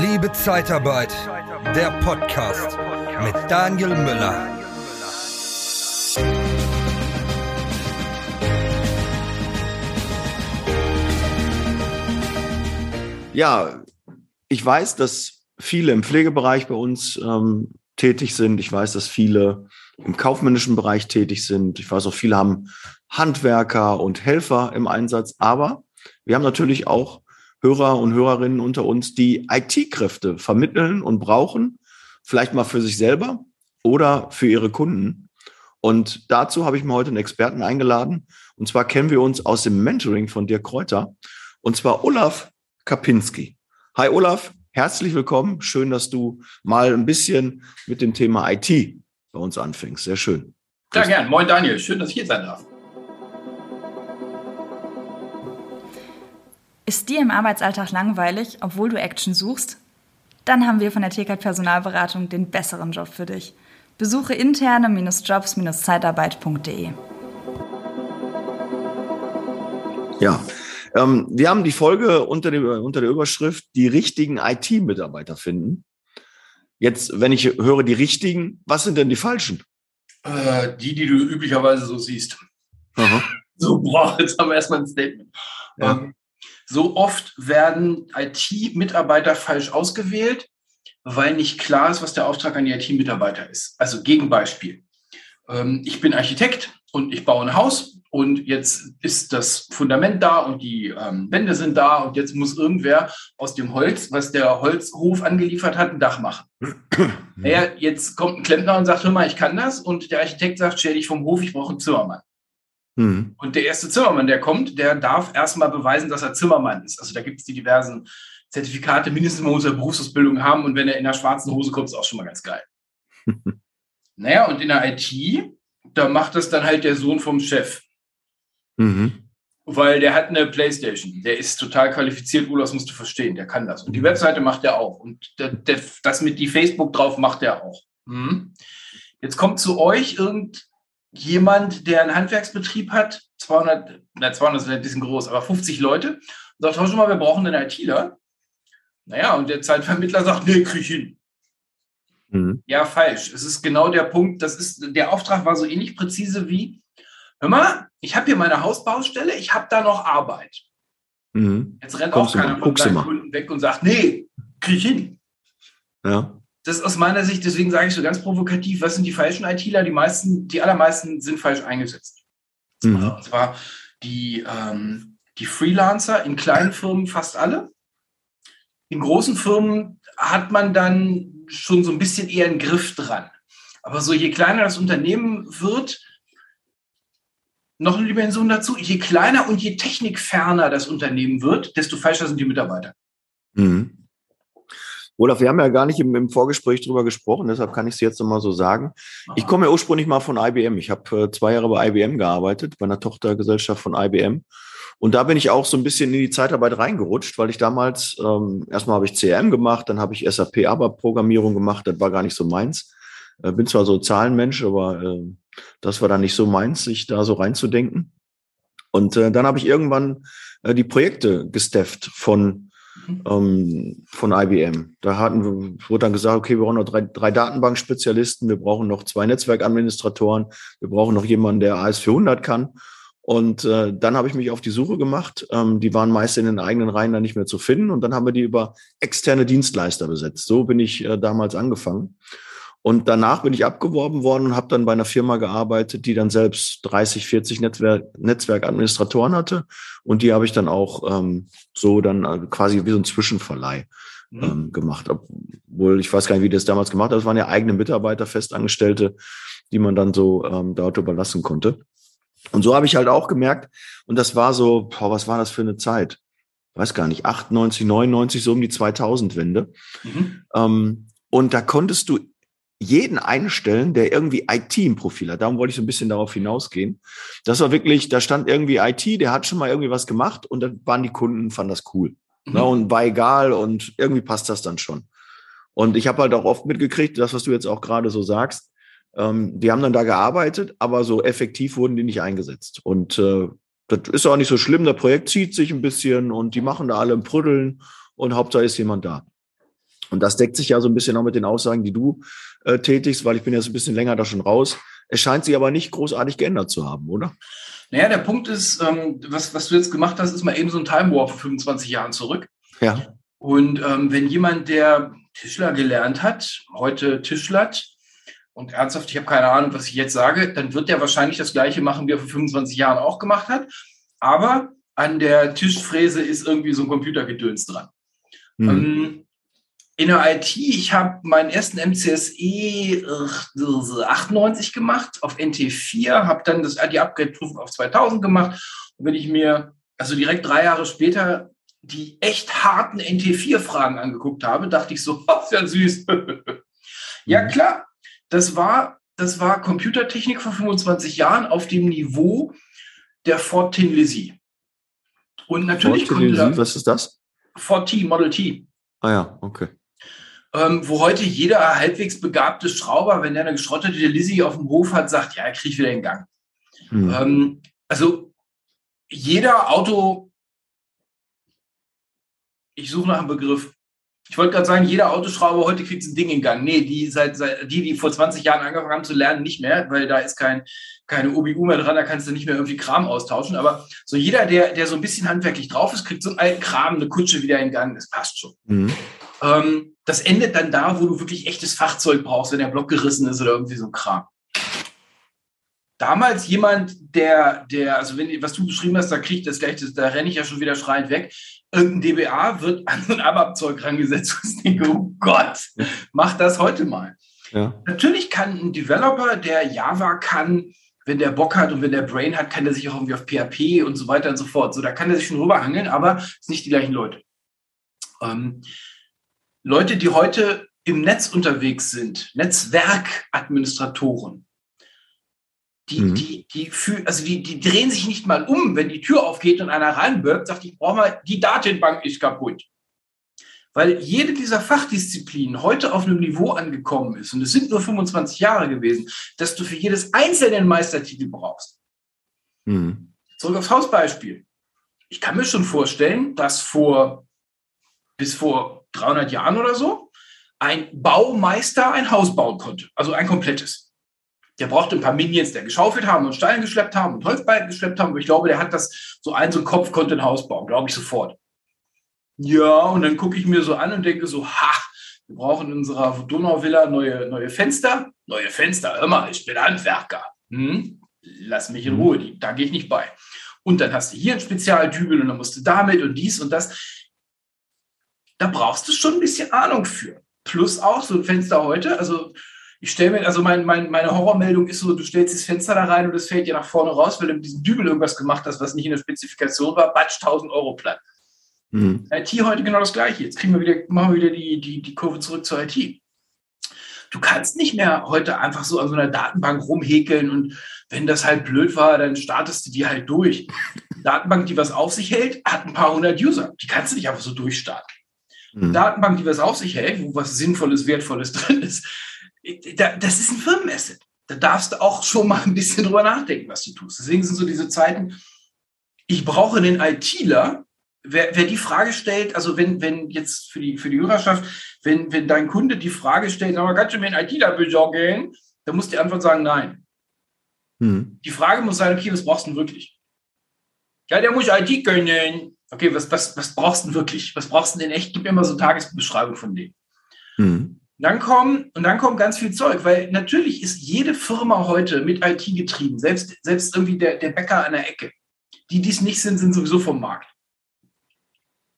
Liebe Zeitarbeit, der Podcast mit Daniel Müller. Ja, ich weiß, dass viele im Pflegebereich bei uns ähm, tätig sind. Ich weiß, dass viele im kaufmännischen Bereich tätig sind. Ich weiß auch, viele haben Handwerker und Helfer im Einsatz. Aber wir haben natürlich auch Hörer und Hörerinnen unter uns, die IT-Kräfte vermitteln und brauchen, vielleicht mal für sich selber oder für ihre Kunden. Und dazu habe ich mir heute einen Experten eingeladen. Und zwar kennen wir uns aus dem Mentoring von Dirk Kräuter. Und zwar Olaf Kapinski. Hi Olaf, herzlich willkommen. Schön, dass du mal ein bisschen mit dem Thema IT bei uns anfängst. Sehr schön. Ja, gern. Moin Daniel, schön, dass ich hier sein darf. Ist dir im Arbeitsalltag langweilig, obwohl du Action suchst? Dann haben wir von der TK Personalberatung den besseren Job für dich. Besuche interne-jobs-zeitarbeit.de. Ja, ähm, wir haben die Folge unter, dem, unter der Überschrift die richtigen IT-Mitarbeiter finden. Jetzt, wenn ich höre die richtigen, was sind denn die falschen? Äh, die, die du üblicherweise so siehst. Aha. So, boah, jetzt haben wir erstmal ein Statement. Ja. Ähm, so oft werden IT-Mitarbeiter falsch ausgewählt, weil nicht klar ist, was der Auftrag an die IT-Mitarbeiter ist. Also Gegenbeispiel. Ähm, ich bin Architekt und ich baue ein Haus und jetzt ist das Fundament da und die ähm, Wände sind da und jetzt muss irgendwer aus dem Holz, was der Holzhof angeliefert hat, ein Dach machen. naja, jetzt kommt ein Klempner und sagt, hör mal, ich kann das und der Architekt sagt, stell dich vom Hof, ich brauche einen Zimmermann. Mhm. Und der erste Zimmermann, der kommt, der darf erstmal beweisen, dass er Zimmermann ist. Also da gibt es die diversen Zertifikate, mindestens mal muss er Berufsausbildung haben und wenn er in der schwarzen Hose kommt, ist auch schon mal ganz geil. naja, und in der IT, da macht das dann halt der Sohn vom Chef. Mhm. Weil der hat eine Playstation. Der ist total qualifiziert, Ulas musst du verstehen, der kann das. Und die Webseite macht er auch. Und der, der, das mit die Facebook drauf macht er auch. Mhm. Jetzt kommt zu euch irgend jemand, der einen Handwerksbetrieb hat, 200, na 200 sind ein bisschen groß, aber 50 Leute, und sagt, schau schon mal, wir brauchen einen ITler. Naja, und der Zeitvermittler sagt, nee, krieg ich hin. Mhm. Ja, falsch. Es ist genau der Punkt, das ist, der Auftrag war so ähnlich präzise wie, hör mal, ich habe hier meine Hausbaustelle, ich habe da noch Arbeit. Mhm. Jetzt rennt Kommst auch keiner von seinen Kunden weg und sagt, nee, krieg ich hin. Ja das ist aus meiner Sicht, deswegen sage ich so ganz provokativ, was sind die falschen ITler? Die meisten, die allermeisten sind falsch eingesetzt. Mhm. Und zwar die, ähm, die Freelancer in kleinen Firmen fast alle. In großen Firmen hat man dann schon so ein bisschen eher einen Griff dran. Aber so je kleiner das Unternehmen wird, noch eine Dimension dazu, je kleiner und je technikferner das Unternehmen wird, desto falscher sind die Mitarbeiter. Mhm. Olaf, wir haben ja gar nicht im, im Vorgespräch drüber gesprochen, deshalb kann ich es jetzt nochmal so sagen. Ich komme ja ursprünglich mal von IBM. Ich habe äh, zwei Jahre bei IBM gearbeitet, bei einer Tochtergesellschaft von IBM. Und da bin ich auch so ein bisschen in die Zeitarbeit reingerutscht, weil ich damals, ähm, erstmal habe ich CRM gemacht, dann habe ich SAP ABAP-Programmierung gemacht, das war gar nicht so meins. Äh, bin zwar so Zahlenmensch, aber äh, das war dann nicht so meins, sich da so reinzudenken. Und äh, dann habe ich irgendwann äh, die Projekte gestafft von ähm, von IBM. Da hatten wir, wurde dann gesagt, okay, wir brauchen noch drei, drei Datenbankspezialisten, wir brauchen noch zwei Netzwerkadministratoren, wir brauchen noch jemanden, der AS400 kann. Und äh, dann habe ich mich auf die Suche gemacht. Ähm, die waren meist in den eigenen Reihen dann nicht mehr zu finden. Und dann haben wir die über externe Dienstleister besetzt. So bin ich äh, damals angefangen. Und danach bin ich abgeworben worden und habe dann bei einer Firma gearbeitet, die dann selbst 30, 40 Netzwerk, Netzwerkadministratoren hatte. Und die habe ich dann auch ähm, so dann äh, quasi wie so ein Zwischenverleih mhm. ähm, gemacht. Obwohl ich weiß gar nicht, wie das damals gemacht hat. Das waren ja eigene Mitarbeiter, Festangestellte, die man dann so ähm, dort überlassen konnte. Und so habe ich halt auch gemerkt, und das war so, boah, was war das für eine Zeit? Weiß gar nicht, 98, 99, so um die 2000-Wende. Mhm. Ähm, und da konntest du jeden einstellen, der irgendwie IT im Profil hat. Darum wollte ich so ein bisschen darauf hinausgehen. Das war wirklich, da stand irgendwie IT, der hat schon mal irgendwie was gemacht und dann waren die Kunden, fanden das cool. Mhm. Ne, und war egal und irgendwie passt das dann schon. Und ich habe halt auch oft mitgekriegt, das, was du jetzt auch gerade so sagst, ähm, die haben dann da gearbeitet, aber so effektiv wurden die nicht eingesetzt. Und äh, das ist auch nicht so schlimm. Das Projekt zieht sich ein bisschen und die machen da alle im Prüdeln und Hauptsache ist jemand da. Und das deckt sich ja so ein bisschen auch mit den Aussagen, die du äh, tätigst, weil ich bin jetzt ein bisschen länger da schon raus. Es scheint sich aber nicht großartig geändert zu haben, oder? Naja, der Punkt ist, ähm, was, was du jetzt gemacht hast, ist mal eben so ein Time Warp vor 25 Jahren zurück. Ja. Und ähm, wenn jemand, der Tischler gelernt hat, heute Tischlert, und ernsthaft, ich habe keine Ahnung, was ich jetzt sage, dann wird der wahrscheinlich das Gleiche machen, wie er vor 25 Jahren auch gemacht hat. Aber an der Tischfräse ist irgendwie so ein Computergedöns dran. Mhm. Ähm, in der IT, ich habe meinen ersten MCSE 98 gemacht auf NT4, habe dann das, die Upgrade-Prüfung auf 2000 gemacht. Und wenn ich mir also direkt drei Jahre später die echt harten NT4-Fragen angeguckt habe, dachte ich so, oh, ist ja süß. ja mhm. klar, das war, das war Computertechnik vor 25 Jahren auf dem Niveau der Ford Tin Lizzie. Und natürlich Ford konnte da, Was ist das? Ford T, Model T. Ah ja, okay ähm, wo heute jeder halbwegs begabte Schrauber, wenn der eine geschrottete Lizzie auf dem Hof hat, sagt, ja, er kriegt wieder in Gang. Mhm. Ähm, also jeder Auto, ich suche nach einem Begriff. Ich wollte gerade sagen, jeder Autoschrauber heute kriegt ein Ding in Gang. Nee, die, seit, seit, die, die vor 20 Jahren angefangen haben zu lernen, nicht mehr, weil da ist kein, keine OBU mehr dran, da kannst du nicht mehr irgendwie Kram austauschen. Aber so jeder, der, der so ein bisschen handwerklich drauf ist, kriegt so einen alten Kram, eine Kutsche wieder in Gang. Das passt schon. Mhm. Ähm, das endet dann da, wo du wirklich echtes Fachzeug brauchst, wenn der Block gerissen ist oder irgendwie so ein Kram. Damals jemand, der, der, also wenn, was du beschrieben hast, da kriegt das gleich, da renne ich ja schon wieder schreiend weg. Irgendein DBA wird an so ein ABAP-Zeug rangesetzt und ich denke, oh Gott, mach das heute mal. Ja. Natürlich kann ein Developer, der Java kann, wenn der Bock hat und wenn der Brain hat, kann der sich auch irgendwie auf PHP und so weiter und so fort. So, da kann der sich schon rüberhangeln, aber es sind nicht die gleichen Leute. Ähm, Leute, die heute im Netz unterwegs sind, Netzwerkadministratoren, die, mhm. die, die, für, also die, die drehen sich nicht mal um, wenn die Tür aufgeht und einer reinwirkt, sagt, ich brauche mal, die Datenbank ist kaputt. Weil jede dieser Fachdisziplinen heute auf einem Niveau angekommen ist, und es sind nur 25 Jahre gewesen, dass du für jedes einzelne einen Meistertitel brauchst. Mhm. Zurück aufs Hausbeispiel. Ich kann mir schon vorstellen, dass vor bis vor 300 Jahren oder so, ein Baumeister ein Haus bauen konnte. Also ein komplettes. Der brauchte ein paar Minions, der geschaufelt haben und Steine geschleppt haben und Holzbalken geschleppt haben. Aber ich glaube, der hat das so ein, so ein Kopf konnte ein Haus bauen, glaube ich sofort. Ja, und dann gucke ich mir so an und denke so, ha, wir brauchen in unserer Donauvilla neue, neue Fenster. Neue Fenster, hör mal, ich bin Handwerker. Hm? Lass mich in Ruhe, da gehe ich nicht bei. Und dann hast du hier ein Spezialdübel und dann musst du damit und dies und das da brauchst du schon ein bisschen Ahnung für. Plus auch so ein Fenster heute, also ich stelle mir, also mein, mein, meine Horrormeldung ist so, du stellst das Fenster da rein und es fällt dir nach vorne raus, weil du mit diesem Dübel irgendwas gemacht hast, was nicht in der Spezifikation war, batsch, 1000 Euro platt. Mhm. IT heute genau das Gleiche. Jetzt kriegen wir wieder, machen wir wieder die, die, die Kurve zurück zur IT. Du kannst nicht mehr heute einfach so an so einer Datenbank rumhäkeln und wenn das halt blöd war, dann startest du die halt durch. Die Datenbank, die was auf sich hält, hat ein paar hundert User. Die kannst du nicht einfach so durchstarten. Mhm. Datenbank, die was auf sich hält, wo was Sinnvolles, Wertvolles drin ist, das ist ein Firmenasset. Da darfst du auch schon mal ein bisschen drüber nachdenken, was du tust. Deswegen sind so diese Zeiten, ich brauche einen ITler, wer, wer die Frage stellt, also wenn, wenn jetzt für die, für die Hörerschaft, wenn, wenn dein Kunde die Frage stellt, aber kannst du mir einen ITler besorgen? Dann muss die Antwort sagen, nein. Mhm. Die Frage muss sein, okay, was brauchst du denn wirklich? Ja, der muss IT können okay, was, was, was brauchst du denn wirklich? Was brauchst du denn echt? Gib mir mal so eine Tagesbeschreibung von dem. Mhm. Dann kommen, und dann kommt ganz viel Zeug, weil natürlich ist jede Firma heute mit IT getrieben, selbst, selbst irgendwie der, der Bäcker an der Ecke. Die, die es nicht sind, sind sowieso vom Markt.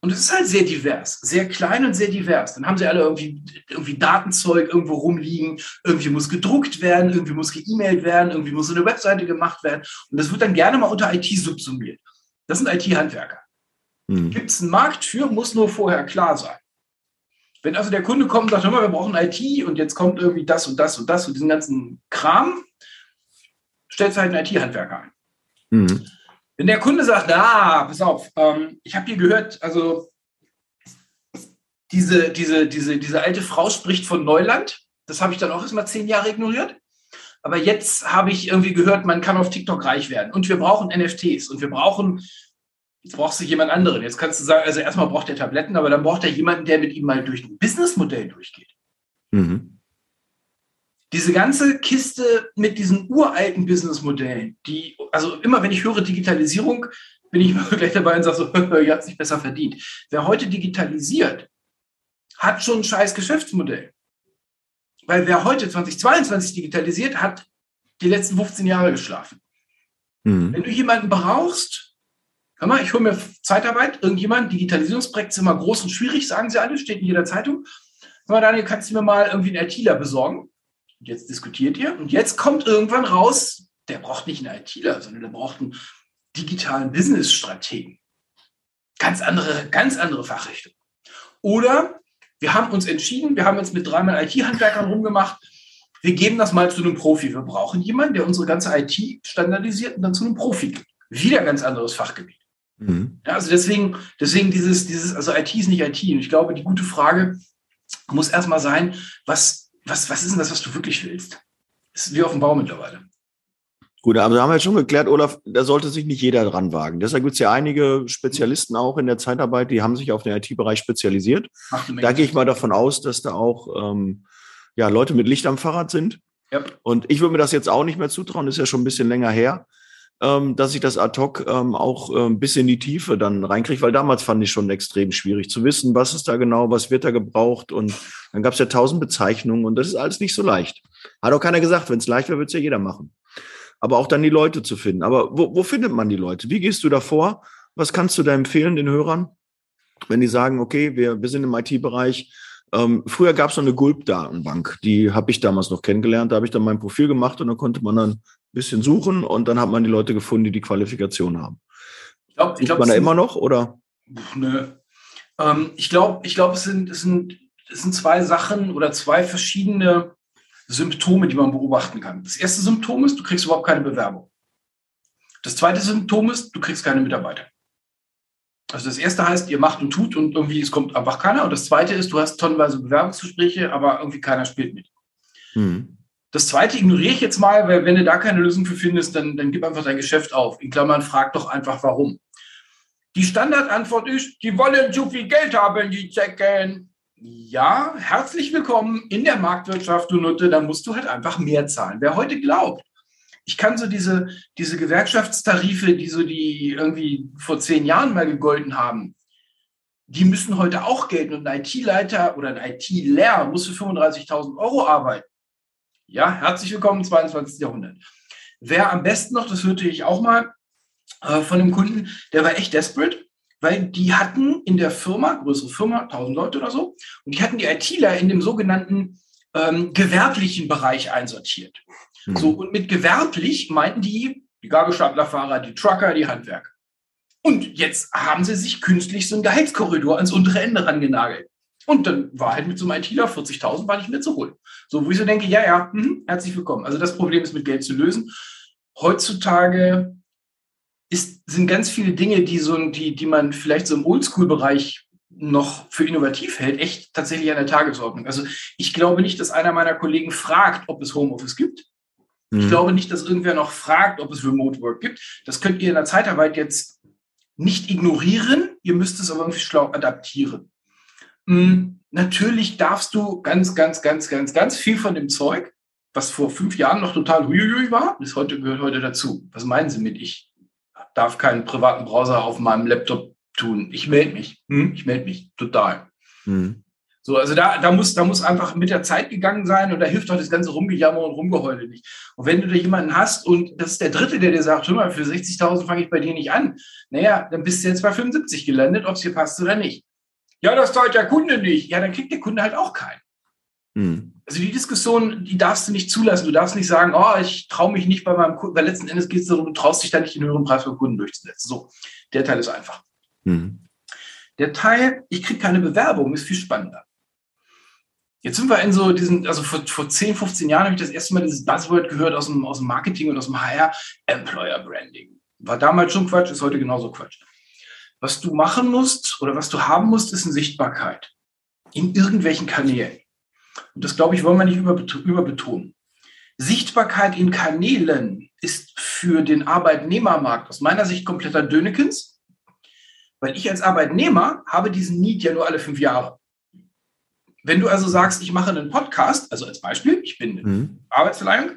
Und es ist halt sehr divers, sehr klein und sehr divers. Dann haben sie alle irgendwie, irgendwie Datenzeug irgendwo rumliegen, irgendwie muss gedruckt werden, irgendwie muss geemailt werden, irgendwie muss eine Webseite gemacht werden. Und das wird dann gerne mal unter IT subsumiert. Das sind IT-Handwerker. Mhm. Gibt es einen Markt für, muss nur vorher klar sein. Wenn also der Kunde kommt und sagt, hör mal, wir brauchen IT und jetzt kommt irgendwie das und das und das und diesen ganzen Kram, stellt halt einen IT-Handwerker ein. Mhm. Wenn der Kunde sagt, ah, pass auf, ähm, ich habe hier gehört, also diese, diese, diese, diese alte Frau spricht von Neuland, das habe ich dann auch erstmal zehn Jahre ignoriert. Aber jetzt habe ich irgendwie gehört, man kann auf TikTok reich werden und wir brauchen NFTs und wir brauchen Jetzt brauchst du jemand anderen. Jetzt kannst du sagen, also erstmal braucht er Tabletten, aber dann braucht er jemanden, der mit ihm mal durch ein Businessmodell durchgeht. Mhm. Diese ganze Kiste mit diesen uralten Businessmodellen, die, also immer wenn ich höre Digitalisierung, bin ich gleich dabei und sage so, ihr habt sich besser verdient. Wer heute digitalisiert, hat schon ein scheiß Geschäftsmodell. Weil wer heute 2022 digitalisiert, hat die letzten 15 Jahre geschlafen. Mhm. Wenn du jemanden brauchst, hör mal, ich hole mir Zeitarbeit, irgendjemand, Digitalisierungsprojekt ist immer groß und schwierig, sagen sie alle, steht in jeder Zeitung. Hör mal, Daniel, kannst du mir mal irgendwie einen ITler besorgen? Und jetzt diskutiert ihr und jetzt kommt irgendwann raus, der braucht nicht einen ITler, sondern der braucht einen digitalen Business-Strategen. Ganz andere, ganz andere Fachrichtung. Oder wir haben uns entschieden, wir haben uns mit dreimal IT-Handwerkern rumgemacht, wir geben das mal zu einem Profi. Wir brauchen jemanden, der unsere ganze IT standardisiert und dann zu einem Profi gibt. Wieder ganz anderes Fachgebiet. Mhm. Ja, also deswegen, deswegen dieses, dieses, also IT ist nicht IT. Und ich glaube, die gute Frage muss erstmal sein, was, was, was ist denn das, was du wirklich willst? Das ist wie auf dem Bau mittlerweile. Gut, aber da haben wir schon geklärt, Olaf, da sollte sich nicht jeder dran wagen. Deshalb gibt es ja einige Spezialisten auch in der Zeitarbeit, die haben sich auf den IT-Bereich spezialisiert. Da gehe ich mal davon aus, dass da auch ähm, ja, Leute mit Licht am Fahrrad sind. Yep. Und ich würde mir das jetzt auch nicht mehr zutrauen, ist ja schon ein bisschen länger her, ähm, dass ich das ad hoc ähm, auch äh, ein bisschen in die Tiefe dann reinkriege, weil damals fand ich schon extrem schwierig zu wissen, was ist da genau, was wird da gebraucht. Und dann gab es ja tausend Bezeichnungen und das ist alles nicht so leicht. Hat auch keiner gesagt, wenn es leicht wäre, würde es ja jeder machen. Aber auch dann die Leute zu finden. Aber wo, wo findet man die Leute? Wie gehst du da vor? Was kannst du da empfehlen den Hörern, wenn die sagen, okay, wir, wir sind im IT-Bereich, ähm, früher gab es noch eine Gulp-Datenbank, die habe ich damals noch kennengelernt. Da habe ich dann mein Profil gemacht und dann konnte man dann ein bisschen suchen und dann hat man die Leute gefunden, die die Qualifikation haben. Ich glaube, ich glaub, man da immer noch oder? Nö. Ähm, ich glaube, ich glaube, es sind, es sind, es sind zwei Sachen oder zwei verschiedene Symptome, die man beobachten kann. Das erste Symptom ist, du kriegst überhaupt keine Bewerbung. Das zweite Symptom ist, du kriegst keine Mitarbeiter. Also das erste heißt, ihr macht und tut und irgendwie es kommt einfach keiner. Und das zweite ist, du hast tonnenweise Bewerbungsgespräche, aber irgendwie keiner spielt mit. Mhm. Das zweite ignoriere ich jetzt mal, weil wenn du da keine Lösung für findest, dann, dann gib einfach dein Geschäft auf. In Klammern, frag doch einfach warum. Die Standardantwort ist, die wollen zu viel Geld haben, die Zecken. Ja, herzlich willkommen in der Marktwirtschaft, du Nutte, dann musst du halt einfach mehr zahlen. Wer heute glaubt, ich kann so diese, diese Gewerkschaftstarife, die so die irgendwie vor zehn Jahren mal gegolten haben, die müssen heute auch gelten. Und ein IT-Leiter oder ein IT-Lehrer muss für 35.000 Euro arbeiten. Ja, herzlich willkommen im 22. Jahrhundert. Wer am besten noch, das hörte ich auch mal äh, von einem Kunden, der war echt desperate, weil die hatten in der Firma, größere Firma, 1000 Leute oder so, und die hatten die ITler in dem sogenannten ähm, gewerblichen Bereich einsortiert. Mhm. So, und mit gewerblich meinten die die Gabelstaplerfahrer, die Trucker, die Handwerker. Und jetzt haben sie sich künstlich so einen Gehaltskorridor ans untere Ende rangenagelt. Und dann war halt mit so einem ITler 40.000 war nicht mehr zu holen. So, wo ich so denke, ja, ja, mh, herzlich willkommen. Also das Problem ist mit Geld zu lösen. Heutzutage ist, sind ganz viele Dinge, die so, die, die man vielleicht so im Oldschool-Bereich noch für innovativ hält, echt tatsächlich an der Tagesordnung. Also ich glaube nicht, dass einer meiner Kollegen fragt, ob es Homeoffice gibt. Ich mhm. glaube nicht, dass irgendwer noch fragt, ob es Remote Work gibt. Das könnt ihr in der Zeitarbeit jetzt nicht ignorieren. Ihr müsst es aber irgendwie schlau adaptieren. Mhm. Natürlich darfst du ganz, ganz, ganz, ganz, ganz viel von dem Zeug, was vor fünf Jahren noch total huiui war, ist heute, gehört heute dazu. Was meinen Sie mit ich darf keinen privaten Browser auf meinem Laptop tun? Ich melde mich. Hm? Ich melde mich. Total. Mhm. So, also da, da, muss, da muss einfach mit der Zeit gegangen sein und da hilft auch das ganze Rumgejammer und Rumgeheule nicht. Und wenn du da jemanden hast und das ist der Dritte, der dir sagt, hör mal, für 60.000 fange ich bei dir nicht an, naja, dann bist du jetzt bei 75 gelandet, ob es dir passt oder nicht. Ja, das zahlt der Kunde nicht. Ja, dann kriegt der Kunde halt auch keinen. Hm. Also die Diskussion, die darfst du nicht zulassen. Du darfst nicht sagen, oh, ich traue mich nicht bei meinem Kunden, weil letzten Endes geht es darum, du traust dich da nicht den höheren Preis für Kunden durchzusetzen. So, der Teil ist einfach. Hm. Der Teil, ich kriege keine Bewerbung, ist viel spannender. Jetzt sind wir in so diesen, also vor, vor 10, 15 Jahren habe ich das erste Mal dieses Buzzword gehört aus dem, aus dem Marketing und aus dem HR, Employer Branding. War damals schon Quatsch, ist heute genauso Quatsch. Was du machen musst oder was du haben musst, ist eine Sichtbarkeit in irgendwelchen Kanälen. Und das, glaube ich, wollen wir nicht überbetonen. Sichtbarkeit in Kanälen ist für den Arbeitnehmermarkt aus meiner Sicht kompletter Dönekens. Weil ich als Arbeitnehmer habe diesen Need ja nur alle fünf Jahre. Wenn du also sagst, ich mache einen Podcast, also als Beispiel, ich bin mhm. Arbeitsverleihung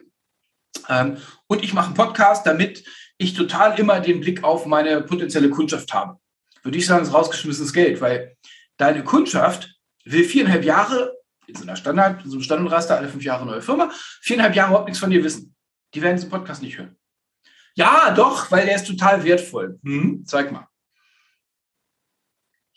ähm, und ich mache einen Podcast, damit ich total immer den Blick auf meine potenzielle Kundschaft habe. Würde ich sagen, ist rausgeschmissenes Geld, weil deine Kundschaft will viereinhalb Jahre in so einer Standard, in so einem Standardraster, alle fünf Jahre neue Firma, viereinhalb Jahre überhaupt nichts von dir wissen. Die werden diesen Podcast nicht hören. Ja, doch, weil der ist total wertvoll. Hm, zeig mal.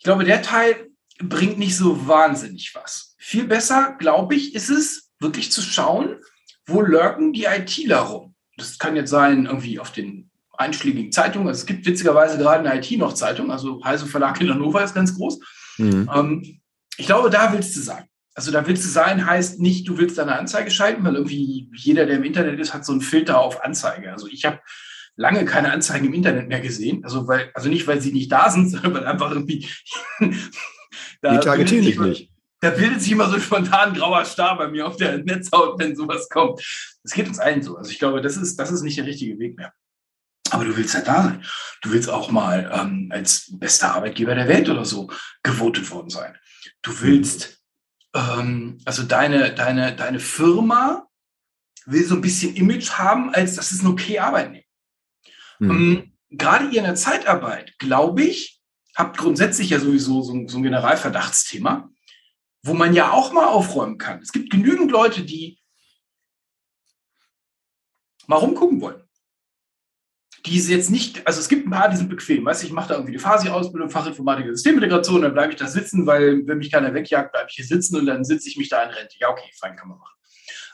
Ich glaube, der Teil bringt nicht so wahnsinnig was. Viel besser, glaube ich, ist es, wirklich zu schauen, wo lurken die ITler rum. Das kann jetzt sein, irgendwie auf den einschlägigen Zeitungen. Also es gibt witzigerweise gerade eine IT noch Zeitung, also Heise Verlag in Hannover ist ganz groß. Mhm. Ähm, ich glaube, da willst du sein. Also da willst du sein, heißt nicht, du willst deine Anzeige schalten, weil irgendwie jeder, der im Internet ist, hat so einen Filter auf Anzeige. Also ich habe lange keine Anzeigen im Internet mehr gesehen. Also weil, also nicht, weil sie nicht da sind, sondern weil einfach irgendwie. da Die targetieren dich nicht. Da bildet sich immer so ein spontan grauer Star bei mir auf der Netzhaut, wenn sowas kommt. Das geht uns allen so. Also ich glaube, das ist, das ist nicht der richtige Weg mehr. Aber du willst ja da sein. Du willst auch mal ähm, als bester Arbeitgeber der Welt oder so gewotet worden sein. Du willst, ähm, also deine, deine, deine Firma will so ein bisschen Image haben, als das ist ein okay Arbeitnehmer. Mhm. Gerade ihr in der Zeitarbeit, glaube ich, habt grundsätzlich ja sowieso so, so ein Generalverdachtsthema, wo man ja auch mal aufräumen kann. Es gibt genügend Leute, die mal rumgucken wollen die ist jetzt nicht, also es gibt ein paar, die sind bequem. Weißt du, ich mache da irgendwie die Fasi-Ausbildung, Fachinformatik und Systemintegration, dann bleibe ich da sitzen, weil wenn mich keiner wegjagt, bleibe ich hier sitzen und dann sitze ich mich da in Rente. Ja, okay, fein, kann man machen.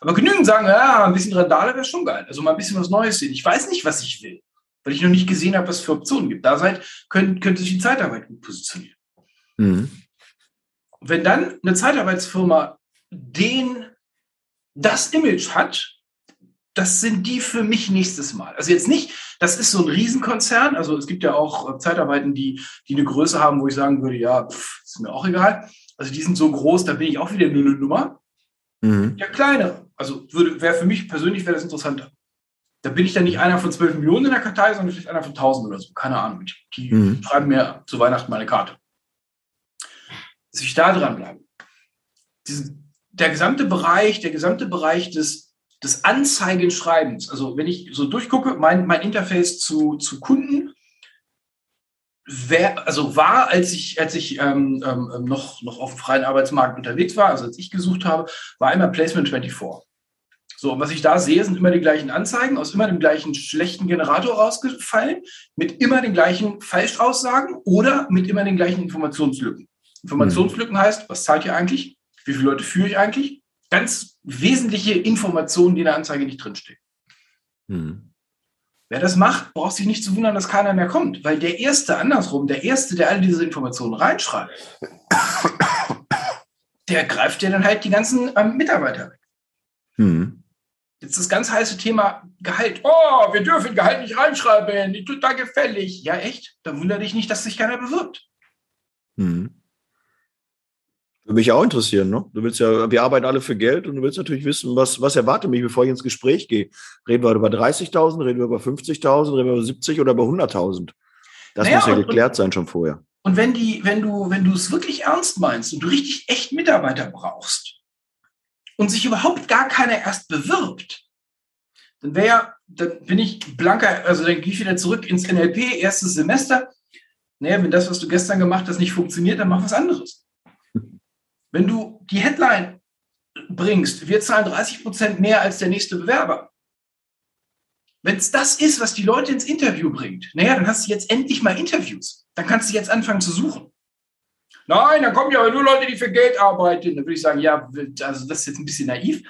Aber genügend sagen, ja, ein bisschen Randale wäre schon geil. Also mal ein bisschen was Neues sehen. Ich weiß nicht, was ich will, weil ich noch nicht gesehen habe, was es für Optionen gibt. Da seid, könnt, könnte sich die Zeitarbeit gut positionieren. Mhm. Wenn dann eine Zeitarbeitsfirma den, das Image hat, das sind die für mich nächstes Mal. Also jetzt nicht, das ist so ein Riesenkonzern. Also es gibt ja auch äh, Zeitarbeiten, die, die eine Größe haben, wo ich sagen würde, ja, pff, ist mir auch egal. Also die sind so groß, da bin ich auch wieder nur eine Nummer. Mhm. Ja, kleine. Also wäre für mich persönlich wäre das interessanter. Da bin ich dann nicht einer von zwölf Millionen in der Kartei, sondern vielleicht einer von tausend oder so. Keine Ahnung. Die mhm. schreiben mir zu Weihnachten meine Karte. Dass ich da dranbleibe. Diesen, der gesamte Bereich, der gesamte Bereich des des Anzeigenschreibens, also wenn ich so durchgucke, mein, mein Interface zu, zu Kunden, wer, also war, als ich, als ich ähm, ähm, noch, noch auf dem freien Arbeitsmarkt unterwegs war, also als ich gesucht habe, war immer Placement 24. So, und was ich da sehe, sind immer die gleichen Anzeigen, aus immer dem gleichen schlechten Generator rausgefallen, mit immer den gleichen Falschaussagen oder mit immer den gleichen Informationslücken. Informationslücken heißt, was zahlt ihr eigentlich? Wie viele Leute führe ich eigentlich? Ganz wesentliche Informationen, die in der Anzeige nicht drinstehen. Hm. Wer das macht, braucht sich nicht zu wundern, dass keiner mehr kommt, weil der Erste, andersrum, der Erste, der all diese Informationen reinschreibt, der greift ja dann halt die ganzen ähm, Mitarbeiter weg. Hm. Jetzt das ganz heiße Thema Gehalt. Oh, wir dürfen Gehalt nicht reinschreiben, die tut da gefällig. Ja, echt? Dann wundere dich nicht, dass sich keiner bewirbt. Hm. Würde mich auch interessieren, ne? Du willst ja, wir arbeiten alle für Geld und du willst natürlich wissen, was, was erwartet mich, bevor ich ins Gespräch gehe. Reden wir über 30.000, reden wir über 50.000, reden wir über 70 oder über 100.000? Das naja, muss ja und, geklärt sein schon vorher. Und wenn die, wenn du, wenn du es wirklich ernst meinst und du richtig echt Mitarbeiter brauchst und sich überhaupt gar keiner erst bewirbt, dann wäre, dann bin ich blanker, also dann gehe ich wieder zurück ins NLP, erstes Semester. Naja, wenn das, was du gestern gemacht hast, nicht funktioniert, dann mach was anderes. Wenn du die Headline bringst, wir zahlen 30 Prozent mehr als der nächste Bewerber. Wenn es das ist, was die Leute ins Interview bringt, naja, dann hast du jetzt endlich mal Interviews. Dann kannst du jetzt anfangen zu suchen. Nein, dann kommen ja nur Leute, die für Geld arbeiten. Dann würde ich sagen, ja, also das ist jetzt ein bisschen naiv.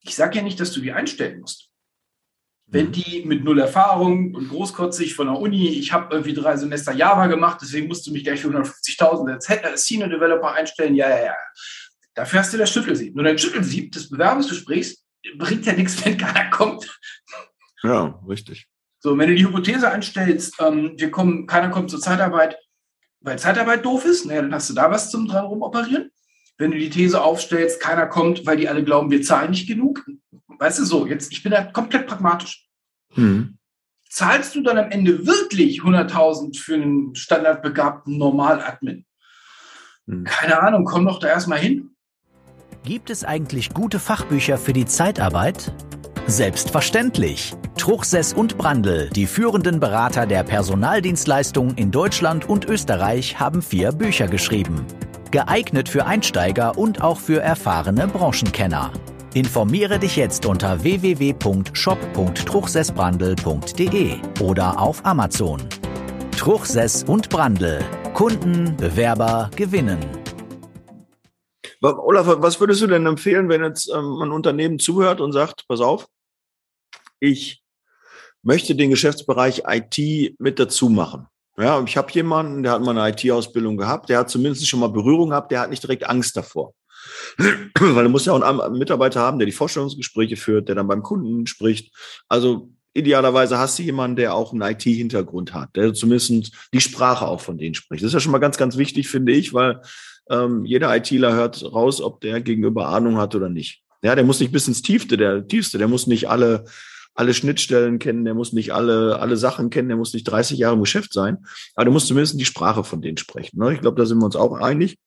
Ich sage ja nicht, dass du die einstellen musst. Wenn mhm. die mit null Erfahrung und großkotzig von der Uni, ich habe irgendwie drei Semester Java gemacht, deswegen musst du mich gleich für 150.000 als, Senior Developer einstellen, ja, ja, ja. Dafür hast du das Schüttelsieb. Nur dein Schüttelsieb des Bewerbungsgesprächs bringt ja nichts, wenn keiner kommt. Ja, richtig. So, wenn du die Hypothese einstellst, ähm, wir kommen, keiner kommt zur Zeitarbeit, weil Zeitarbeit doof ist, naja, dann hast du da was zum dran rumoperieren. Wenn du die These aufstellst, keiner kommt, weil die alle glauben, wir zahlen nicht genug, Weißt du so, jetzt, ich bin da komplett pragmatisch. Mhm. zahlst du dann am Ende wirklich 100.000 für einen standardbegabten Normal-Admin? Hm. Keine Ahnung, komm doch da erstmal hin. Gibt es eigentlich gute Fachbücher für die Zeitarbeit? Selbstverständlich. Truchsess und Brandl, die führenden Berater der Personaldienstleistung in Deutschland und Österreich, haben vier Bücher geschrieben. Geeignet für Einsteiger und auch für erfahrene Branchenkenner. Informiere dich jetzt unter www.shop.truchsessbrandl.de oder auf Amazon. Truchsess und Brandl. Kunden, Bewerber gewinnen. Olaf, was würdest du denn empfehlen, wenn jetzt ähm, ein Unternehmen zuhört und sagt, pass auf, ich möchte den Geschäftsbereich IT mit dazu machen? Ja, ich habe jemanden, der hat mal eine IT-Ausbildung gehabt, der hat zumindest schon mal Berührung gehabt, der hat nicht direkt Angst davor. Weil du musst ja auch einen Mitarbeiter haben, der die Vorstellungsgespräche führt, der dann beim Kunden spricht. Also idealerweise hast du jemanden, der auch einen IT-Hintergrund hat, der zumindest die Sprache auch von denen spricht. Das ist ja schon mal ganz, ganz wichtig, finde ich, weil ähm, jeder ITler hört raus, ob der gegenüber Ahnung hat oder nicht. Ja, der muss nicht bis ins Tiefste, der Tiefste, der muss nicht alle alle Schnittstellen kennen, der muss nicht alle, alle Sachen kennen, der muss nicht 30 Jahre im Geschäft sein, aber der muss zumindest die Sprache von denen sprechen. Ne? Ich glaube, da sind wir uns auch einig.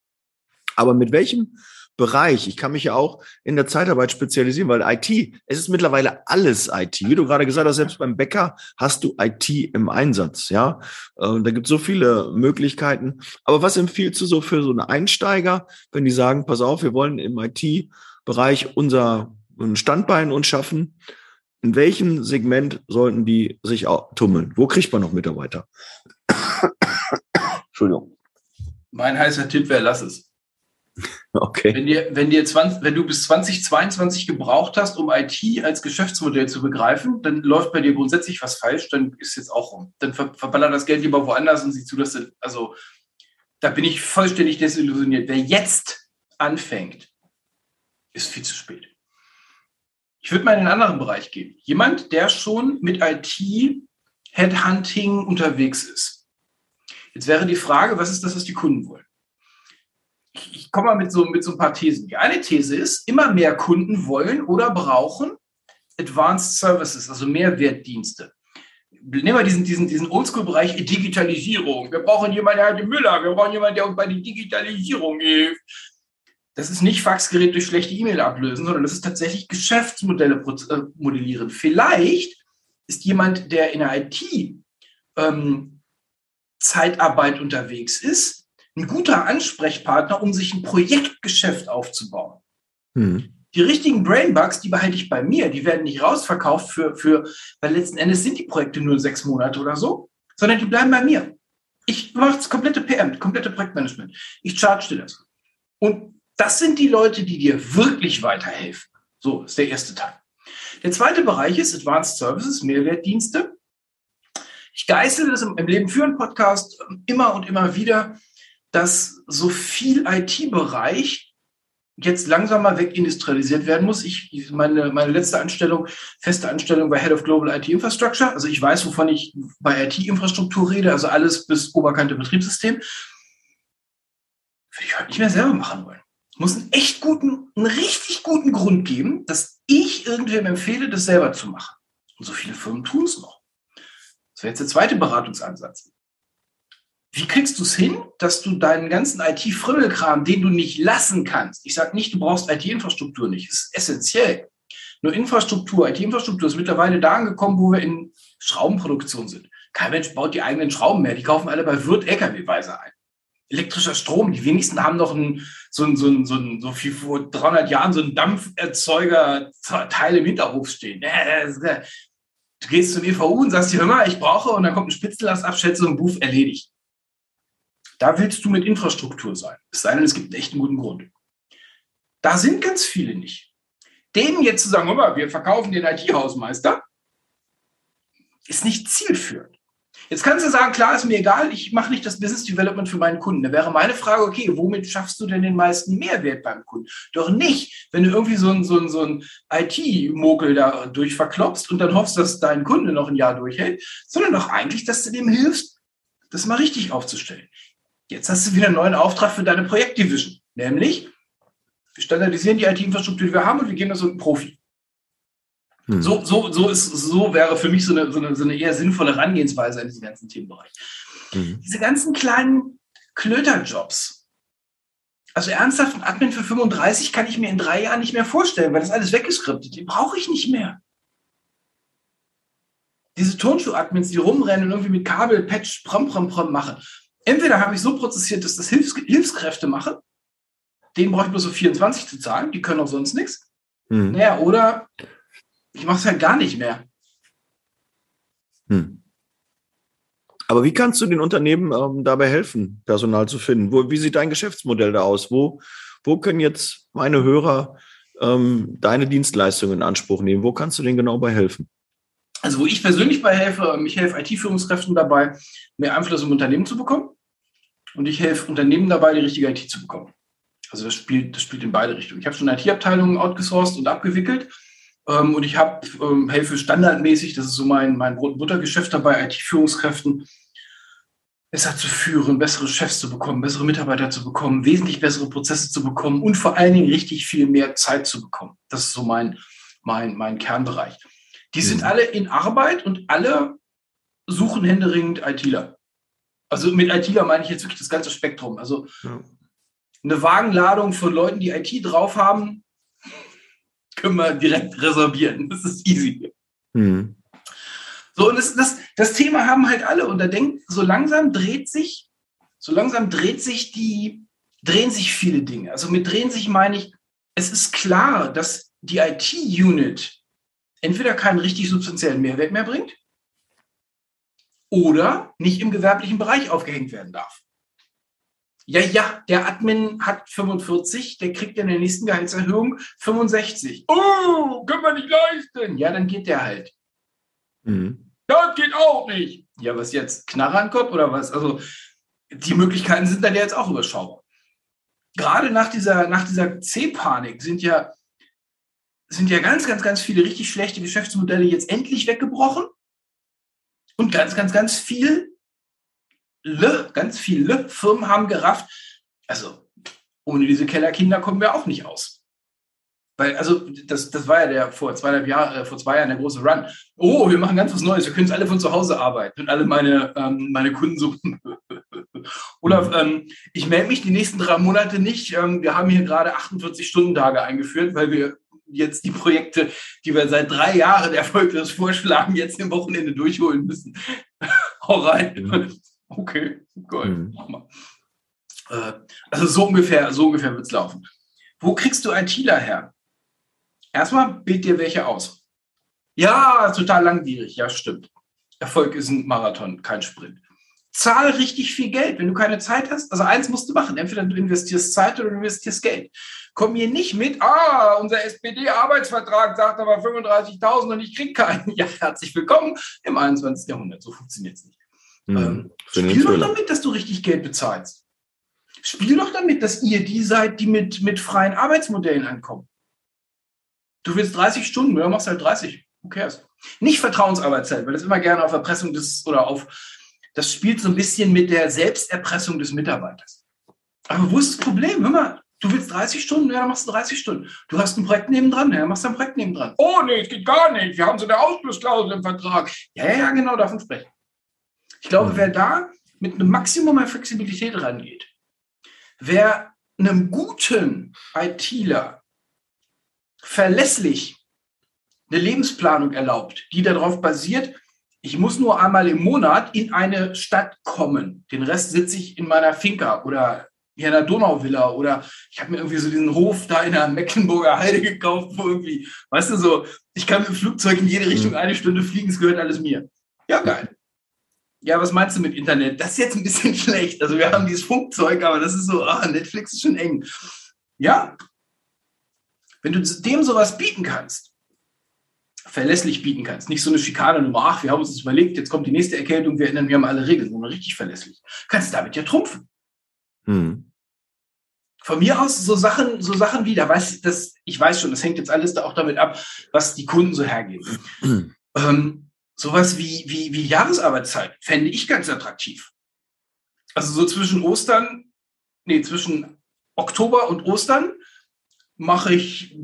Aber mit welchem Bereich. Ich kann mich ja auch in der Zeitarbeit spezialisieren, weil IT, es ist mittlerweile alles IT. Wie du gerade gesagt hast, selbst beim Bäcker hast du IT im Einsatz, ja. Äh, da gibt es so viele Möglichkeiten. Aber was empfiehlst du so für so einen Einsteiger, wenn die sagen, pass auf, wir wollen im IT-Bereich unser Standbein uns schaffen? In welchem Segment sollten die sich tummeln? Wo kriegt man noch Mitarbeiter? Entschuldigung. Mein heißer Tipp wäre, lass es. Okay. Wenn, dir, wenn, dir 20, wenn du bis 2022 gebraucht hast, um IT als Geschäftsmodell zu begreifen, dann läuft bei dir grundsätzlich was falsch, dann ist jetzt auch rum. Dann ver verballert das Geld lieber woanders und sieh zu, dass du, also da bin ich vollständig desillusioniert. Wer jetzt anfängt, ist viel zu spät. Ich würde mal in einen anderen Bereich gehen. Jemand, der schon mit IT Headhunting unterwegs ist. Jetzt wäre die Frage, was ist das, was die Kunden wollen? ich komme mal mit so, mit so ein paar Thesen. Die eine These ist, immer mehr Kunden wollen oder brauchen Advanced Services, also Mehrwertdienste. Nehmen wir diesen, diesen, diesen Oldschool-Bereich Digitalisierung. Wir brauchen jemanden, der hat Müller, wir brauchen jemanden, der uns bei der Digitalisierung hilft. Das ist nicht Faxgerät durch schlechte E-Mail ablösen, sondern das ist tatsächlich Geschäftsmodelle äh, modellieren. Vielleicht ist jemand, der in der IT ähm, Zeitarbeit unterwegs ist, ein guter Ansprechpartner, um sich ein Projektgeschäft aufzubauen. Hm. Die richtigen Brainbugs, die behalte ich bei mir, die werden nicht rausverkauft für, für, weil letzten Endes sind die Projekte nur sechs Monate oder so, sondern die bleiben bei mir. Ich mache das komplette PM, komplette Projektmanagement. Ich charge dir das. Und das sind die Leute, die dir wirklich weiterhelfen. So ist der erste Teil. Der zweite Bereich ist Advanced Services, Mehrwertdienste. Ich geißel das im, im Leben führen Podcast immer und immer wieder dass so viel IT-Bereich jetzt langsam mal wegindustrialisiert werden muss. Ich, meine, meine letzte Anstellung, feste Anstellung war Head of Global IT Infrastructure. Also ich weiß, wovon ich bei IT-Infrastruktur rede, also alles bis Oberkante Betriebssystem. Würde ich heute nicht mehr selber machen wollen. Muss einen echt guten, einen richtig guten Grund geben, dass ich irgendwem empfehle, das selber zu machen. Und so viele Firmen tun es noch. Das wäre jetzt der zweite Beratungsansatz. Wie kriegst du es hin, dass du deinen ganzen IT-Frümmelkram, den du nicht lassen kannst, ich sage nicht, du brauchst IT-Infrastruktur nicht, ist essentiell. Nur Infrastruktur, IT-Infrastruktur ist mittlerweile da angekommen, wo wir in Schraubenproduktion sind. Kein Mensch baut die eigenen Schrauben mehr, die kaufen alle bei Wirt LKW-Weise ein. Elektrischer Strom, die wenigsten haben noch ein, so, ein, so, ein, so, ein, so viel vor 300 Jahren so ein Dampferzeuger Teil im Hinterhof stehen. Du gehst zum EVU und sagst dir, hör mal, ich brauche, und dann kommt eine Spitzellastabschätzung, Buff, erledigt. Da willst du mit Infrastruktur sein. Es sei denn, es gibt einen echten guten Grund. Da sind ganz viele nicht. Denen jetzt zu sagen, mal, wir verkaufen den IT-Hausmeister, ist nicht zielführend. Jetzt kannst du sagen, klar, ist mir egal, ich mache nicht das Business Development für meinen Kunden. Da wäre meine Frage, okay, womit schaffst du denn den meisten Mehrwert beim Kunden? Doch nicht, wenn du irgendwie so ein, so ein, so ein IT-Mogel da durchverklopst und dann hoffst, dass dein Kunde noch ein Jahr durchhält, sondern doch eigentlich, dass du dem hilfst, das mal richtig aufzustellen. Jetzt hast du wieder einen neuen Auftrag für deine Projektdivision, nämlich wir standardisieren die IT-Infrastruktur, die wir haben und wir geben das unten Profi. Hm. So, so, so, ist, so wäre für mich so eine, so, eine, so eine eher sinnvolle Herangehensweise an diesen ganzen Themenbereich. Mhm. Diese ganzen kleinen Klöterjobs. Also ernsthaft, ein Admin für 35 kann ich mir in drei Jahren nicht mehr vorstellen, weil das alles weggeskriptet. Die brauche ich nicht mehr. Diese Turnschuh-Admins, die rumrennen und irgendwie mit Kabel, Patch, Prom, Prom, Prom machen. Entweder habe ich so prozessiert, dass das Hilfs Hilfskräfte machen, denen brauche ich bloß so 24 zu zahlen, die können auch sonst nichts. Mhm. Naja, oder ich mache es halt gar nicht mehr. Hm. Aber wie kannst du den Unternehmen ähm, dabei helfen, Personal zu finden? Wo, wie sieht dein Geschäftsmodell da aus? Wo, wo können jetzt meine Hörer ähm, deine Dienstleistungen in Anspruch nehmen? Wo kannst du denen genau bei helfen? Also wo ich persönlich bei helfe, ähm, ich helfe IT-Führungskräften dabei, mehr Einfluss im Unternehmen zu bekommen. Und ich helfe Unternehmen dabei, die richtige IT zu bekommen. Also das spielt, das spielt in beide Richtungen. Ich habe schon IT-Abteilungen outgesourced und abgewickelt ähm, und ich habe, ähm, helfe standardmäßig, das ist so mein, mein Brot- und Buttergeschäft dabei, IT-Führungskräften besser zu führen, bessere Chefs zu bekommen, bessere Mitarbeiter zu bekommen, wesentlich bessere Prozesse zu bekommen und vor allen Dingen richtig viel mehr Zeit zu bekommen. Das ist so mein, mein, mein Kernbereich. Die sind mhm. alle in Arbeit und alle suchen händeringend ITler. Also mit ITler meine ich jetzt wirklich das ganze Spektrum. Also ja. eine Wagenladung von Leuten, die IT drauf haben, können wir direkt reservieren. Das ist easy. Mhm. So, und das, das, das Thema haben halt alle. Und da denkt, so langsam dreht sich, so langsam dreht sich die, drehen sich viele Dinge. Also mit drehen sich meine ich, es ist klar, dass die IT-Unit entweder keinen richtig substanziellen Mehrwert mehr bringt oder nicht im gewerblichen Bereich aufgehängt werden darf ja, ja, der Admin hat 45, der kriegt in der nächsten Gehaltserhöhung 65. Oh, können wir nicht leisten. Ja, dann geht der halt. Mhm. Das geht auch nicht. Ja, was jetzt? Knarre an Kopf oder was? Also, die Möglichkeiten sind dann ja jetzt auch überschaubar. Gerade nach dieser, nach dieser C-Panik sind ja, sind ja ganz, ganz, ganz viele richtig schlechte Geschäftsmodelle jetzt endlich weggebrochen. Und ganz, ganz, ganz viel Le, ganz viele Firmen haben gerafft, also ohne diese Kellerkinder kommen wir auch nicht aus. Weil, also, das, das war ja der vor zweieinhalb Jahren, äh, vor zwei Jahren der große Run. Oh, wir machen ganz was Neues, wir können es alle von zu Hause arbeiten und alle meine, ähm, meine Kunden suchen. Olaf, mhm. ähm, ich melde mich die nächsten drei Monate nicht. Ähm, wir haben hier gerade 48-Stunden-Tage eingeführt, weil wir jetzt die Projekte, die wir seit drei Jahren erfolglos vorschlagen, jetzt im Wochenende durchholen müssen. Hau rein. Okay, gut, mhm. mach mal. Äh, also so ungefähr, so ungefähr wird es laufen. Wo kriegst du ITler her? Erstmal bild dir welche aus. Ja, total langwierig, ja, stimmt. Erfolg ist ein Marathon, kein Sprint. Zahl richtig viel Geld, wenn du keine Zeit hast. Also eins musst du machen. Entweder du investierst Zeit oder du investierst Geld. Komm hier nicht mit, ah, unser SPD-Arbeitsvertrag sagt aber 35.000 und ich krieg keinen. Ja, herzlich willkommen im 21. Jahrhundert. So funktioniert es nicht. Mhm. Ähm, spiel doch damit, dass du richtig Geld bezahlst. Spiel doch damit, dass ihr die seid, die mit, mit freien Arbeitsmodellen ankommen. Du willst 30 Stunden, ja, machst halt 30. Who cares? Nicht Vertrauensarbeitszeit, weil das immer gerne auf Erpressung des oder auf, das spielt so ein bisschen mit der Selbsterpressung des Mitarbeiters. Aber wo ist das Problem? Hör mal, du willst 30 Stunden, ja, dann machst du 30 Stunden. Du hast ein Projekt nebendran, ja, dann machst du ein Projekt nebendran. Oh, nee, es geht gar nicht. Wir haben so eine Ausschlussklausel im Vertrag. Ja, ja, genau, davon sprechen. Ich glaube, wer da mit einem Maximum an Flexibilität rangeht, wer einem guten ITler verlässlich eine Lebensplanung erlaubt, die darauf basiert, ich muss nur einmal im Monat in eine Stadt kommen. Den Rest sitze ich in meiner Finca oder hier in der Donauvilla oder ich habe mir irgendwie so diesen Hof da in der Mecklenburger Heide gekauft, wo irgendwie, weißt du, so, ich kann mit dem Flugzeug in jede Richtung mhm. eine Stunde fliegen, es gehört alles mir. Ja, geil. Ja, was meinst du mit Internet? Das ist jetzt ein bisschen schlecht. Also wir haben dieses Funkzeug, aber das ist so, ah, Netflix ist schon eng. Ja, wenn du dem sowas bieten kannst, verlässlich bieten kannst, nicht so eine Schikane Nummer, ach, wir haben uns das überlegt, jetzt kommt die nächste Erkältung, wir ändern, wir haben alle Regeln, sondern richtig verlässlich, kannst du damit ja trumpfen. Hm. Von mir aus so Sachen, so Sachen wie, da weiß das, ich weiß schon, das hängt jetzt alles da auch damit ab, was die Kunden so hergeben. Hm. Ähm, sowas wie, wie, wie Jahresarbeitszeit fände ich ganz attraktiv. Also so zwischen Ostern, nee, zwischen Oktober und Ostern mache ich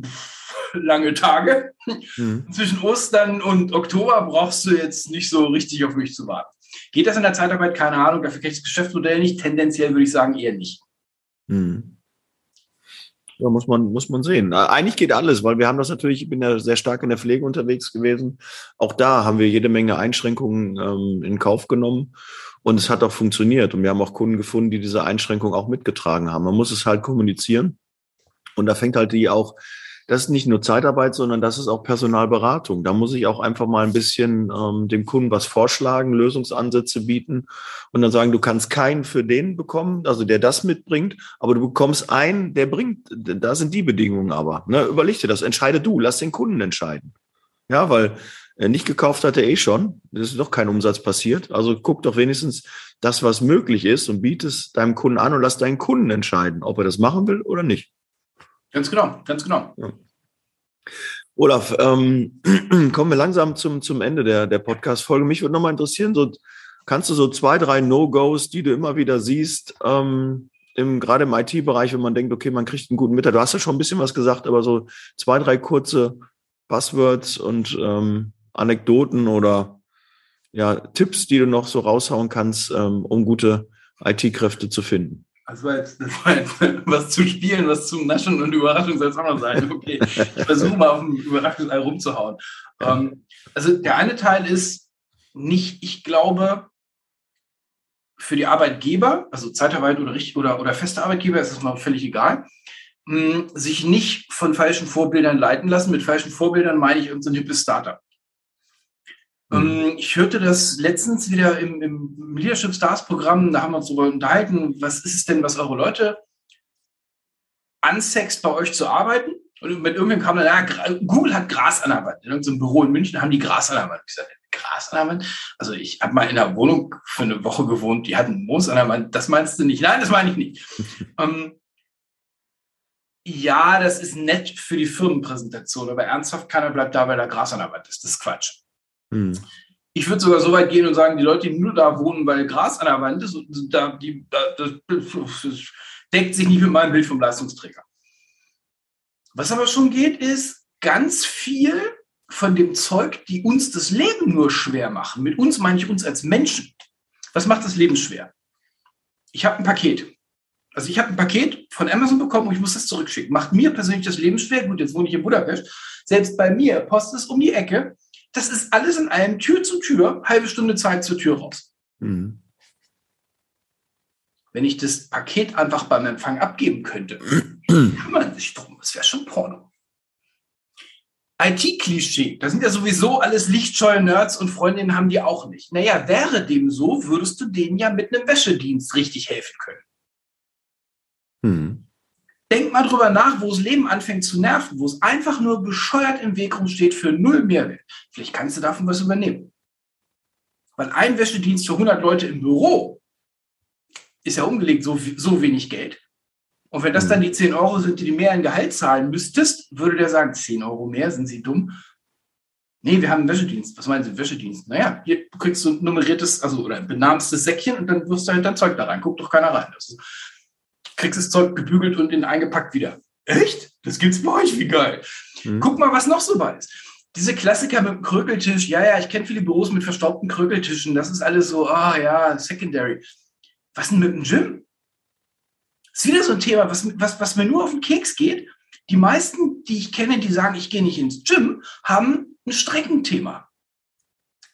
lange Tage. Mhm. Zwischen Ostern und Oktober brauchst du jetzt nicht so richtig auf mich zu warten. Geht das in der Zeitarbeit? Keine Ahnung. Dafür kenne ich das Geschäftsmodell nicht. Tendenziell würde ich sagen eher nicht. Mhm. Ja, muss man, muss man sehen. Eigentlich geht alles, weil wir haben das natürlich, ich bin ja sehr stark in der Pflege unterwegs gewesen. Auch da haben wir jede Menge Einschränkungen ähm, in Kauf genommen. Und es hat auch funktioniert. Und wir haben auch Kunden gefunden, die diese Einschränkungen auch mitgetragen haben. Man muss es halt kommunizieren. Und da fängt halt die auch das ist nicht nur Zeitarbeit, sondern das ist auch Personalberatung. Da muss ich auch einfach mal ein bisschen ähm, dem Kunden was vorschlagen, Lösungsansätze bieten und dann sagen, du kannst keinen für den bekommen, also der das mitbringt, aber du bekommst einen, der bringt, da sind die Bedingungen aber. Ne? Überleg dir das, entscheide du, lass den Kunden entscheiden. Ja, weil äh, nicht gekauft hat er eh schon, es ist doch kein Umsatz passiert. Also guck doch wenigstens das, was möglich ist und biete es deinem Kunden an und lass deinen Kunden entscheiden, ob er das machen will oder nicht. Ganz genau, ganz genau. Ja. Olaf, ähm, kommen wir langsam zum, zum Ende der, der Podcast-Folge. Mich würde nochmal interessieren, so, kannst du so zwei, drei No-Gos, die du immer wieder siehst, ähm, im, gerade im IT-Bereich, wenn man denkt, okay, man kriegt einen guten Mitarbeiter. Du hast ja schon ein bisschen was gesagt, aber so zwei, drei kurze Buzzwords und ähm, Anekdoten oder ja, Tipps, die du noch so raushauen kannst, ähm, um gute IT-Kräfte zu finden. Das war, jetzt, das war jetzt was zu spielen, was zu naschen und Überraschung soll es auch noch sein. Okay, ich versuche mal auf dem Überraschungsei rumzuhauen. Ähm, also der eine Teil ist nicht, ich glaube, für die Arbeitgeber, also Zeitarbeit oder, oder, oder feste Arbeitgeber, ist es mal völlig egal, mh, hm, sich nicht von falschen Vorbildern leiten lassen. Mit falschen Vorbildern meine ich irgendein hippes Startup. Mhm. Ich hörte das letztens wieder im, im Leadership Stars Programm, da haben wir uns darüber unterhalten, was ist es denn, was eure Leute ansext, bei euch zu arbeiten? Und mit irgendwem kam dann, ja, Google hat Gras an der Wand. In irgendeinem Büro in München haben die Gras an der Wand. Ich sagte, Gras an der Wand? Also ich habe mal in einer Wohnung für eine Woche gewohnt, die hatten Moos an der Wand. Das meinst du nicht? Nein, das meine ich nicht. ähm, ja, das ist nett für die Firmenpräsentation, aber ernsthaft keiner bleibt da, weil da Gras an der Wand ist. Das ist Quatsch. Hm. Ich würde sogar so weit gehen und sagen, die Leute, die nur da wohnen, weil Gras an der Wand ist, da, die, das, das deckt sich nicht mit meinem Bild vom Leistungsträger. Was aber schon geht, ist ganz viel von dem Zeug, die uns das Leben nur schwer machen. Mit uns meine ich uns als Menschen. Was macht das Leben schwer? Ich habe ein Paket. Also ich habe ein Paket von Amazon bekommen und ich muss das zurückschicken. Macht mir persönlich das Leben schwer. Gut, jetzt wohne ich in Budapest. Selbst bei mir, Post ist um die Ecke. Das ist alles in einem Tür zu Tür, halbe Stunde Zeit zur Tür raus. Mhm. Wenn ich das Paket einfach beim Empfang abgeben könnte, kümmern sich drum. Das wäre schon Porno. IT-Klischee. Da sind ja sowieso alles lichtscheue Nerds und Freundinnen haben die auch nicht. Naja, wäre dem so, würdest du denen ja mit einem Wäschedienst richtig helfen können. Hm. Denk mal drüber nach, wo das Leben anfängt zu nerven, wo es einfach nur bescheuert im Weg rumsteht für null Mehrwert. Vielleicht kannst du davon was übernehmen. Weil ein Wäschedienst für 100 Leute im Büro ist ja umgelegt so, so wenig Geld. Und wenn das dann die 10 Euro sind, die du mehr in Gehalt zahlen müsstest, würde der sagen, 10 Euro mehr, sind Sie dumm? Nee, wir haben einen Wäschedienst. Was meinen Sie, Wäschedienst? Naja, hier kriegst du ein nummeriertes, also oder ein benahmstes Säckchen und dann wirfst du halt dein Zeug da rein. Guckt doch keiner rein. Das ist, kriegst das Zeug gebügelt und in eingepackt wieder. Echt? Das gibt's bei euch? Wie geil. Mhm. Guck mal, was noch so bei ist. Diese Klassiker mit dem Krökeltisch, ja, ja, ich kenne viele Büros mit verstaubten Krökeltischen, das ist alles so, ah ja, secondary. Was denn mit dem Gym? Ist wieder so ein Thema, was, was, was mir nur auf den Keks geht. Die meisten, die ich kenne, die sagen, ich gehe nicht ins Gym, haben ein Streckenthema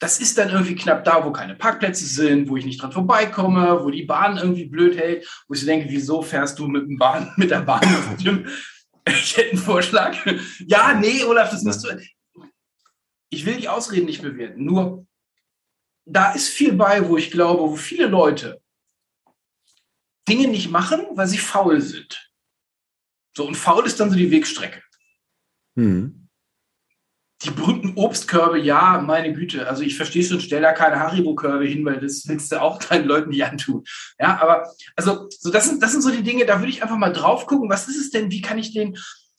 das ist dann irgendwie knapp da, wo keine Parkplätze sind, wo ich nicht dran vorbeikomme, wo die Bahn irgendwie blöd hält, wo ich so denke, wieso fährst du mit, dem Bahn, mit der Bahn Ich hätte einen Vorschlag. Ja, nee, Olaf, das musst du. Ich will die Ausreden nicht bewerten. Nur da ist viel bei, wo ich glaube, wo viele Leute Dinge nicht machen, weil sie faul sind. So, und faul ist dann so die Wegstrecke. Hm die berühmten Obstkörbe, ja, meine Güte. Also ich verstehe schon, stell da keine Haribo-Körbe hin, weil das willst du auch deinen Leuten nicht antun. Ja, aber also so das sind das sind so die Dinge, da würde ich einfach mal drauf gucken, was ist es denn, wie kann ich den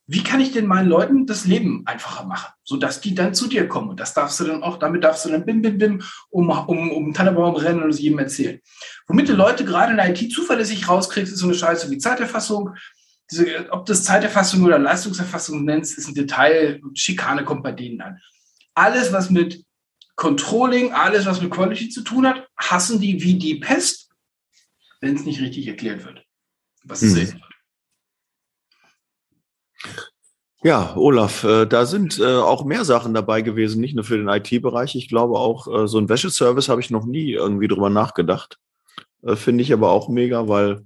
wie kann ich denn meinen Leuten das Leben einfacher machen, sodass die dann zu dir kommen? Und das darfst du dann auch, damit darfst du dann bim, bim, bim um, um, um Tannenbaum rennen und es jedem erzählen. Womit du Leute gerade in der IT zuverlässig rauskriegst, ist so eine Scheiße wie Zeiterfassung, diese, ob das Zeiterfassung oder Leistungserfassung nennst, ist ein Detail. Schikane kommt bei denen an. Alles, was mit Controlling, alles, was mit Quality zu tun hat, hassen die wie die Pest, wenn es nicht richtig erklärt wird. Was ist hm. Ja, Olaf, äh, da sind äh, auch mehr Sachen dabei gewesen, nicht nur für den IT-Bereich. Ich glaube auch, äh, so ein Wäscheservice habe ich noch nie irgendwie drüber nachgedacht. Äh, Finde ich aber auch mega, weil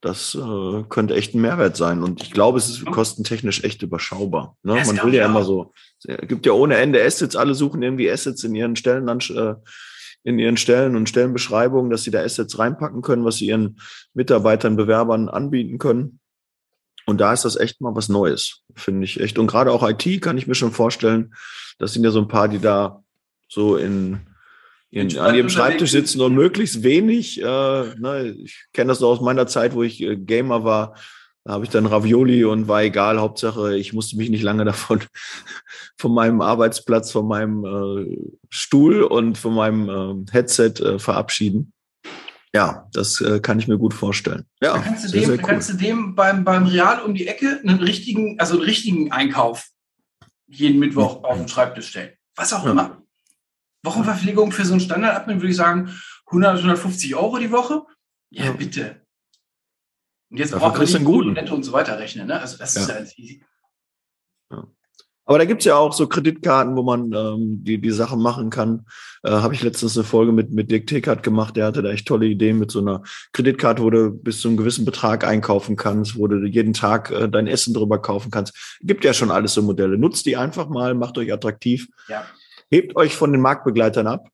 das äh, könnte echt ein Mehrwert sein. Und ich glaube, es ist kostentechnisch echt überschaubar. Ne? Man will ja immer so, es gibt ja ohne Ende Assets, alle suchen irgendwie Assets in ihren Stellen, äh, in ihren Stellen und Stellenbeschreibungen, dass sie da Assets reinpacken können, was sie ihren Mitarbeitern, Bewerbern anbieten können. Und da ist das echt mal was Neues, finde ich echt. Und gerade auch IT kann ich mir schon vorstellen, das sind ja so ein paar, die da so in, in an ihrem Schreibtisch sitzen und möglichst wenig. Äh, ne, ich kenne das so aus meiner Zeit, wo ich äh, Gamer war. Da habe ich dann Ravioli und war egal. Hauptsache, ich musste mich nicht lange davon von meinem Arbeitsplatz, von meinem äh, Stuhl und von meinem äh, Headset äh, verabschieden. Ja, das äh, kann ich mir gut vorstellen. Ja, da kannst du sehr, dem, sehr cool. kannst du dem beim, beim Real um die Ecke einen richtigen, also einen richtigen Einkauf jeden Mittwoch auf den Schreibtisch stellen. Was auch ja. immer. Wochenverpflegung für so einen Standardadmin würde ich sagen 100, 150 Euro die Woche. Ja, ja. bitte. Und jetzt braucht man nicht gut Netto und so weiter rechnen. Ne? Also das ja. ist ja alles easy. Ja. Aber da gibt's ja auch so Kreditkarten, wo man ähm, die, die Sachen machen kann. Äh, Habe ich letztens eine Folge mit, mit Dirk Tekert gemacht, der hatte da echt tolle Ideen mit so einer Kreditkarte, wo du bis zu einem gewissen Betrag einkaufen kannst, wo du jeden Tag äh, dein Essen drüber kaufen kannst. Gibt ja schon alles so Modelle. Nutzt die einfach mal, macht euch attraktiv. Ja. Hebt euch von den Marktbegleitern ab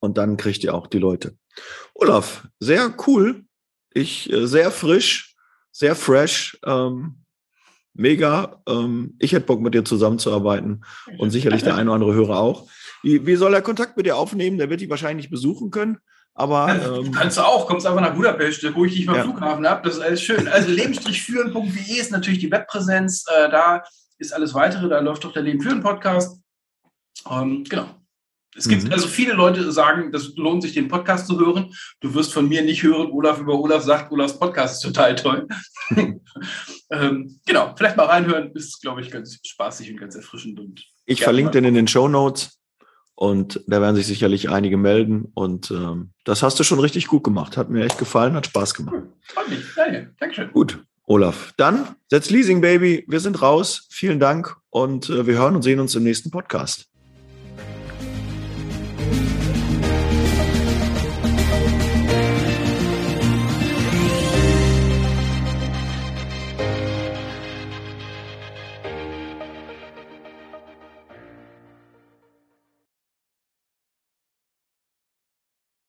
und dann kriegt ihr auch die Leute. Olaf, sehr cool. Ich äh, sehr frisch, sehr fresh. Ähm, mega. Ähm, ich hätte Bock, mit dir zusammenzuarbeiten und sicherlich der eine oder andere Hörer auch. Wie, wie soll er Kontakt mit dir aufnehmen? Der wird dich wahrscheinlich nicht besuchen können. Aber ähm, kannst du auch, kommst einfach nach Budapest, wo ich dich beim ja. Flughafen ab. Das ist alles schön. Also lebenstrichführen.de ist natürlich die Webpräsenz. Äh, da ist alles weitere. Da läuft doch der Leben führen Podcast. Ähm, genau. Es gibt mhm. also viele Leute sagen, das lohnt sich, den Podcast zu hören. Du wirst von mir nicht hören, Olaf über Olaf sagt, Olafs Podcast ist total toll. ähm, genau, vielleicht mal reinhören, ist, glaube ich, ganz spaßig und ganz erfrischend. Und ich verlinke den in den Show Notes und da werden sich sicherlich einige melden. Und ähm, das hast du schon richtig gut gemacht. Hat mir echt gefallen, hat Spaß gemacht. Cool. Freut mich. Danke. Dankeschön. Gut, Olaf. Dann setz Leasing Baby. Wir sind raus. Vielen Dank und äh, wir hören und sehen uns im nächsten Podcast.